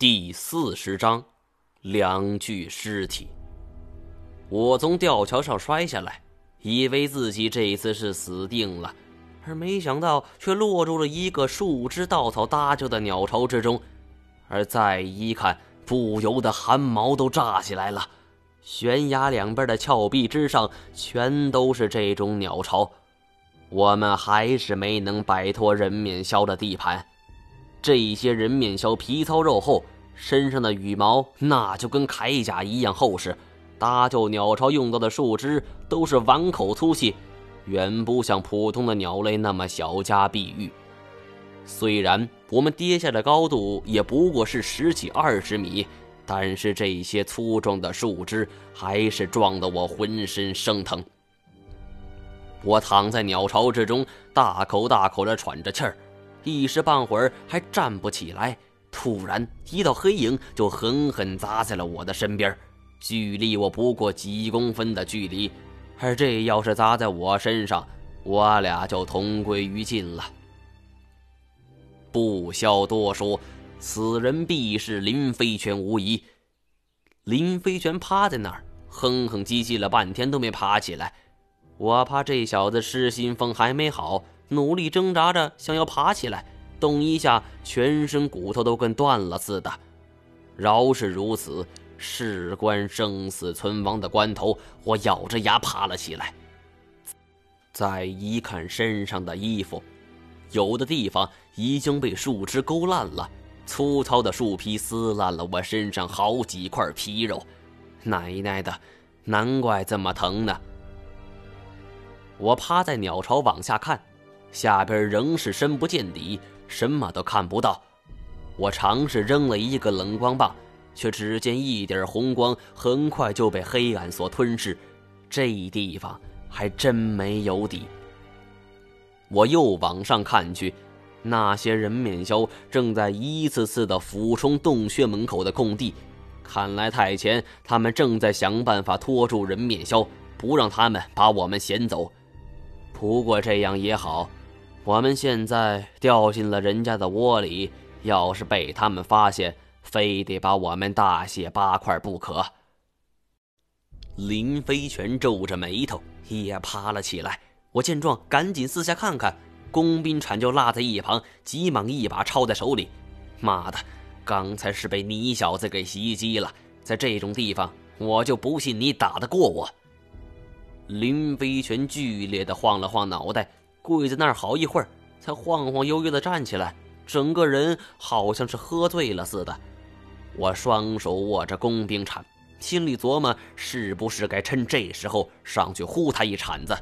第四十章，两具尸体。我从吊桥上摔下来，以为自己这一次是死定了，而没想到却落入了一个树枝稻草搭就的鸟巢之中。而再一看，不由得汗毛都炸起来了。悬崖两边的峭壁之上，全都是这种鸟巢。我们还是没能摆脱人面鸮的地盘。这些人面鸮皮糙肉厚，身上的羽毛那就跟铠甲一样厚实。搭救鸟巢用到的树枝都是碗口粗细，远不像普通的鸟类那么小家碧玉。虽然我们跌下的高度也不过是十几二十米，但是这些粗壮的树枝还是撞得我浑身生疼。我躺在鸟巢之中，大口大口地喘着气儿。一时半会儿还站不起来，突然一道黑影就狠狠砸在了我的身边，距离我不过几公分的距离，而这要是砸在我身上，我俩就同归于尽了。不消多说，此人必是林飞泉无疑。林飞泉趴在那儿，哼哼唧唧了半天都没爬起来，我怕这小子失心疯还没好。努力挣扎着，想要爬起来，动一下，全身骨头都跟断了似的。饶是如此，事关生死存亡的关头，我咬着牙爬了起来。再一看身上的衣服，有的地方已经被树枝勾烂了，粗糙的树皮撕烂了我身上好几块皮肉。奶奶的，难怪这么疼呢！我趴在鸟巢往下看。下边仍是深不见底，什么都看不到。我尝试扔了一个冷光棒，却只见一点红光很快就被黑暗所吞噬。这地方还真没有底。我又往上看去，那些人面鸮正在一次次的俯冲洞穴门口的空地。看来太前他们正在想办法拖住人面鸮，不让他们把我们衔走。不过这样也好。我们现在掉进了人家的窝里，要是被他们发现，非得把我们大卸八块不可。林飞泉皱着眉头也爬了起来。我见状，赶紧四下看看，工兵铲就落在一旁，急忙一把抄在手里。妈的，刚才是被你小子给袭击了，在这种地方，我就不信你打得过我。林飞泉剧烈的晃了晃脑袋。跪在那儿好一会儿，才晃晃悠悠地站起来，整个人好像是喝醉了似的。我双手握着工兵铲，心里琢磨是不是该趁这时候上去呼他一铲子。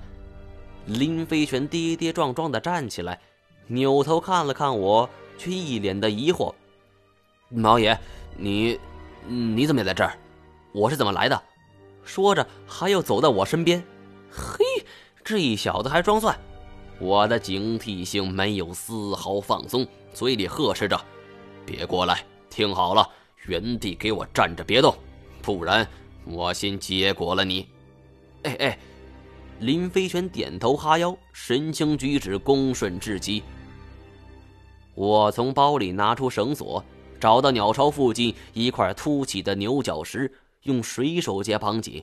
林飞泉跌跌撞撞地站起来，扭头看了看我，却一脸的疑惑：“毛爷，你你怎么也在这儿？我是怎么来的？”说着，还要走到我身边。嘿，这小子还装蒜！我的警惕性没有丝毫放松，嘴里呵斥着：“别过来，听好了，原地给我站着别动，不然我先结果了你。”哎哎，林飞泉点头哈腰，神情举止恭顺至极。我从包里拿出绳索，找到鸟巢附近一块凸起的牛角石，用水手结绑紧。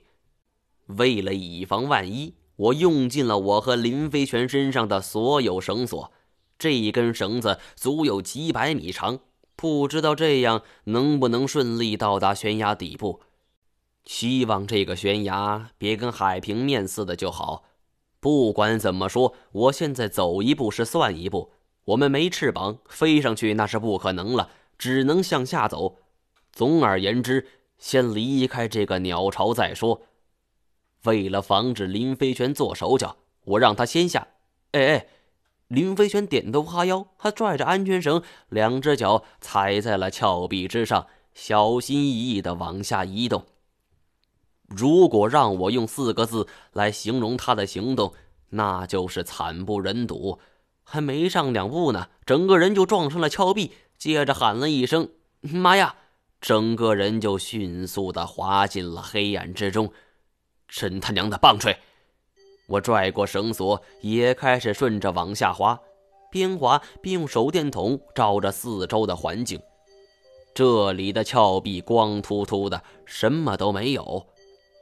为了以防万一。我用尽了我和林飞泉身上的所有绳索，这一根绳子足有几百米长，不知道这样能不能顺利到达悬崖底部。希望这个悬崖别跟海平面似的就好。不管怎么说，我现在走一步是算一步。我们没翅膀，飞上去那是不可能了，只能向下走。总而言之，先离开这个鸟巢再说。为了防止林飞泉做手脚，我让他先下。哎哎，林飞泉点头哈腰，他拽着安全绳，两只脚踩在了峭壁之上，小心翼翼地往下移动。如果让我用四个字来形容他的行动，那就是惨不忍睹。还没上两步呢，整个人就撞上了峭壁，接着喊了一声“妈呀”，整个人就迅速地滑进了黑暗之中。真他娘的棒槌！我拽过绳索，也开始顺着往下滑，边滑边用手电筒照着四周的环境。这里的峭壁光秃秃的，什么都没有。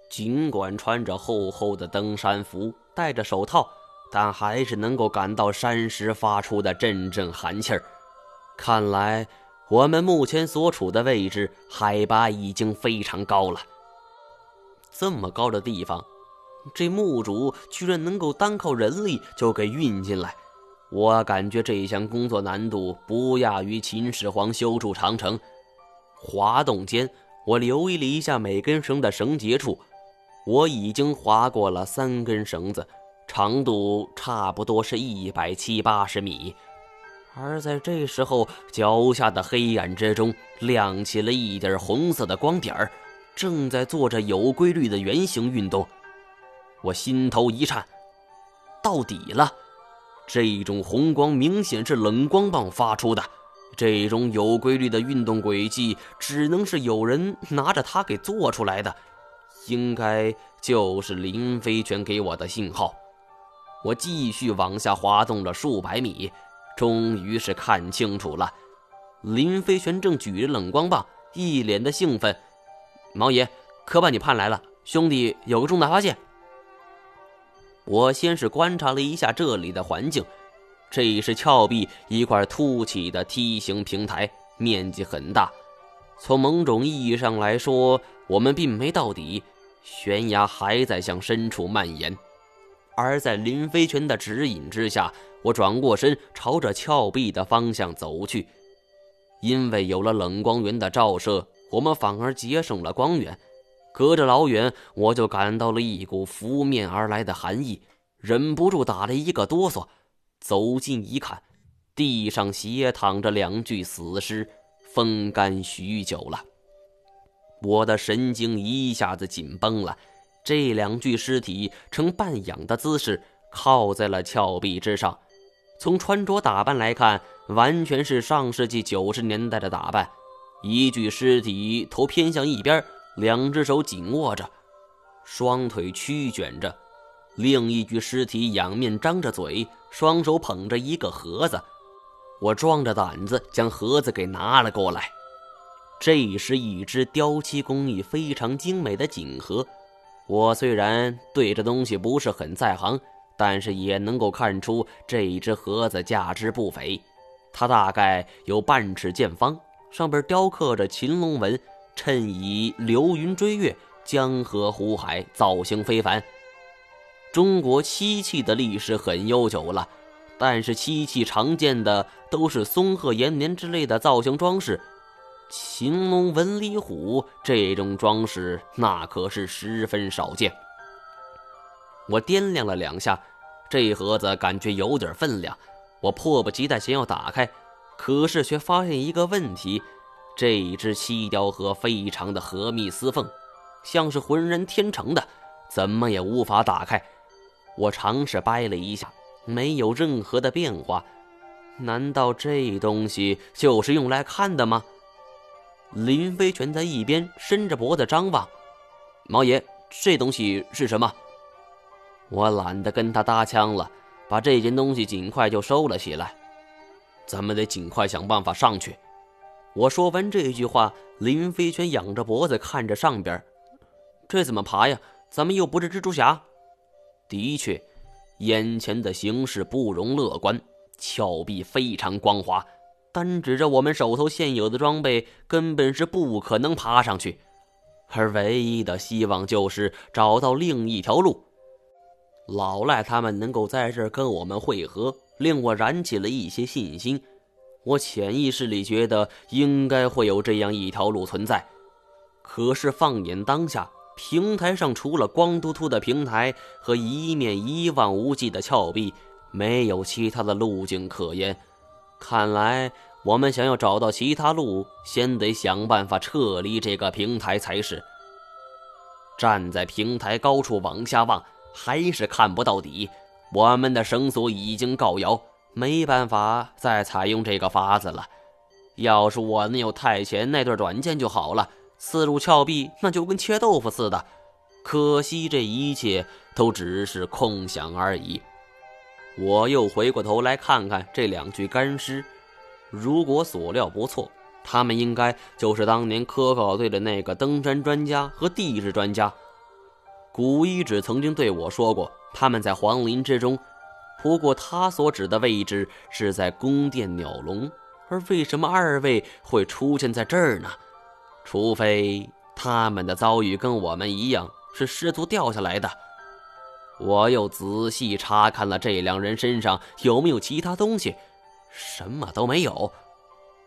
尽管穿着厚厚的登山服，戴着手套，但还是能够感到山石发出的阵阵寒气儿。看来我们目前所处的位置海拔已经非常高了。这么高的地方，这墓主居然能够单靠人力就给运进来，我感觉这项工作难度不亚于秦始皇修筑长城。滑动间，我留意了一下每根绳的绳结处，我已经划过了三根绳子，长度差不多是一百七八十米。而在这时候，脚下的黑暗之中亮起了一点红色的光点儿，正在做着有规律的圆形运动。我心头一颤，到底了！这种红光明显是冷光棒发出的。这种有规律的运动轨迹，只能是有人拿着它给做出来的，应该就是林飞泉给我的信号。我继续往下滑动了数百米，终于是看清楚了，林飞泉正举着冷光棒，一脸的兴奋。毛爷，可把你盼来了，兄弟有个重大发现。我先是观察了一下这里的环境。这是峭壁一块凸起的梯形平台，面积很大。从某种意义上来说，我们并没到底，悬崖还在向深处蔓延。而在林飞泉的指引之下，我转过身，朝着峭壁的方向走去。因为有了冷光源的照射，我们反而节省了光源。隔着老远，我就感到了一股拂面而来的寒意，忍不住打了一个哆嗦。走近一看，地上斜躺着两具死尸，风干许久了。我的神经一下子紧绷了。这两具尸体呈半仰的姿势，靠在了峭壁之上。从穿着打扮来看，完全是上世纪九十年代的打扮。一具尸体头偏向一边，两只手紧握着，双腿曲卷着；另一具尸体仰面张着嘴。双手捧着一个盒子，我壮着胆子将盒子给拿了过来。这是一只雕漆工艺非常精美的锦盒。我虽然对这东西不是很在行，但是也能够看出这只盒子价值不菲。它大概有半尺见方，上边雕刻着秦龙纹，衬以流云追月、江河湖海，造型非凡。中国漆器的历史很悠久了，但是漆器常见的都是松鹤延年之类的造型装饰，秦龙纹理虎这种装饰那可是十分少见。我掂量了两下，这盒子感觉有点分量，我迫不及待想要打开，可是却发现一个问题：这只漆雕盒非常的和密丝缝，像是浑然天成的，怎么也无法打开。我尝试掰了一下，没有任何的变化。难道这东西就是用来看的吗？林飞泉在一边伸着脖子张望。毛爷，这东西是什么？我懒得跟他搭腔了，把这件东西尽快就收了起来。咱们得尽快想办法上去。我说完这句话，林飞泉仰着脖子看着上边。这怎么爬呀？咱们又不是蜘蛛侠。的确，眼前的形势不容乐观。峭壁非常光滑，单指着我们手头现有的装备，根本是不可能爬上去。而唯一的希望就是找到另一条路。老赖他们能够在这儿跟我们会合，令我燃起了一些信心。我潜意识里觉得应该会有这样一条路存在。可是放眼当下，平台上除了光秃秃的平台和一面一望无际的峭壁，没有其他的路径可言。看来我们想要找到其他路，先得想办法撤离这个平台才是。站在平台高处往下望，还是看不到底。我们的绳索已经告摇，没办法再采用这个法子了。要是我能有太前那对短剑就好了。刺入峭壁，那就跟切豆腐似的。可惜这一切都只是空想而已。我又回过头来看看这两具干尸，如果所料不错，他们应该就是当年科考队的那个登山专家和地质专家。古一指曾经对我说过，他们在皇陵之中。不过他所指的位置是在宫殿鸟笼，而为什么二位会出现在这儿呢？除非他们的遭遇跟我们一样是失足掉下来的。我又仔细查看了这两人身上有没有其他东西，什么都没有。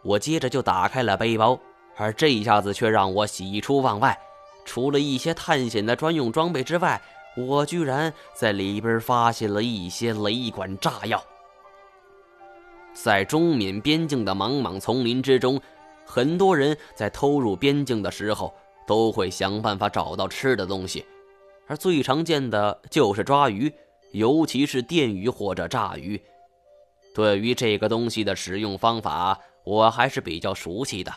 我接着就打开了背包，而这一下子却让我喜出望外。除了一些探险的专用装备之外，我居然在里边发现了一些雷管炸药。在中缅边境的茫茫丛林之中，很多人在偷入边境的时候都会想办法找到吃的东西，而最常见的就是抓鱼，尤其是电鱼或者炸鱼。对于这个东西的使用方法，我还是比较熟悉的。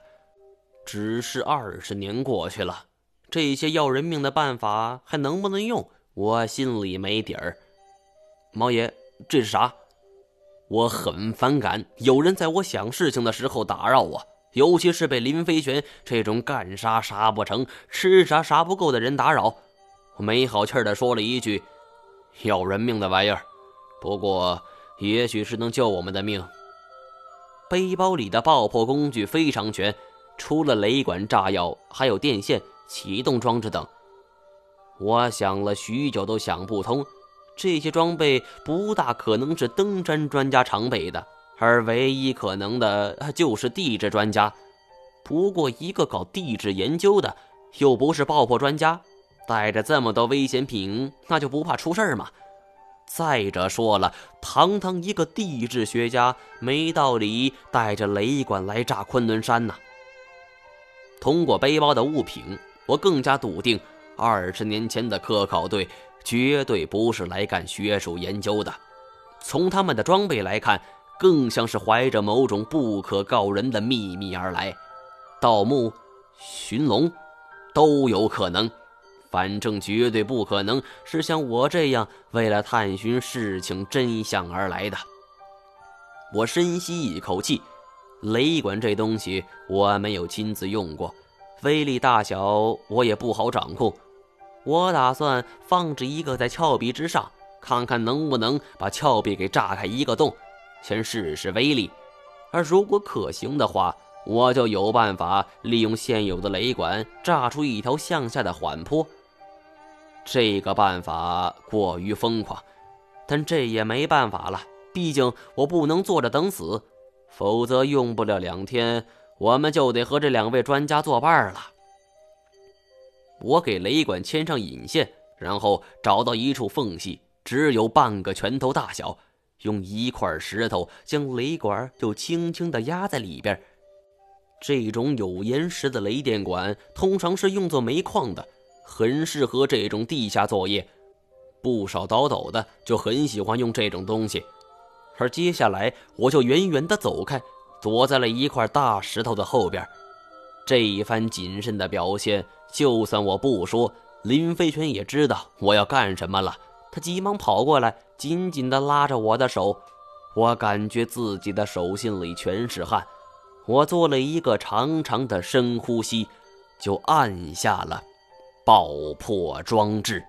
只是二十年过去了，这些要人命的办法还能不能用？我心里没底儿，毛爷，这是啥？我很反感有人在我想事情的时候打扰我，尤其是被林飞玄这种干啥啥不成、吃啥啥不够的人打扰。我没好气的说了一句：“要人命的玩意儿，不过也许是能救我们的命。”背包里的爆破工具非常全，除了雷管、炸药，还有电线、启动装置等。我想了许久，都想不通，这些装备不大可能是登山专家常备的，而唯一可能的就是地质专家。不过，一个搞地质研究的，又不是爆破专家，带着这么多危险品，那就不怕出事儿吗？再者说了，堂堂一个地质学家，没道理带着雷管来炸昆仑山呐。通过背包的物品，我更加笃定。二十年前的科考队绝对不是来干学术研究的，从他们的装备来看，更像是怀着某种不可告人的秘密而来。盗墓、寻龙，都有可能，反正绝对不可能是像我这样为了探寻事情真相而来的。我深吸一口气，雷管这东西我没有亲自用过，威力大小我也不好掌控。我打算放置一个在峭壁之上，看看能不能把峭壁给炸开一个洞，先试试威力。而如果可行的话，我就有办法利用现有的雷管炸出一条向下的缓坡。这个办法过于疯狂，但这也没办法了，毕竟我不能坐着等死，否则用不了两天，我们就得和这两位专家作伴了。我给雷管牵上引线，然后找到一处缝隙，只有半个拳头大小，用一块石头将雷管就轻轻地压在里边。这种有岩石的雷电管通常是用作煤矿的，很适合这种地下作业。不少倒斗的就很喜欢用这种东西。而接下来，我就远远地走开，躲在了一块大石头的后边。这一番谨慎的表现。就算我不说，林飞泉也知道我要干什么了。他急忙跑过来，紧紧地拉着我的手。我感觉自己的手心里全是汗。我做了一个长长的深呼吸，就按下了爆破装置。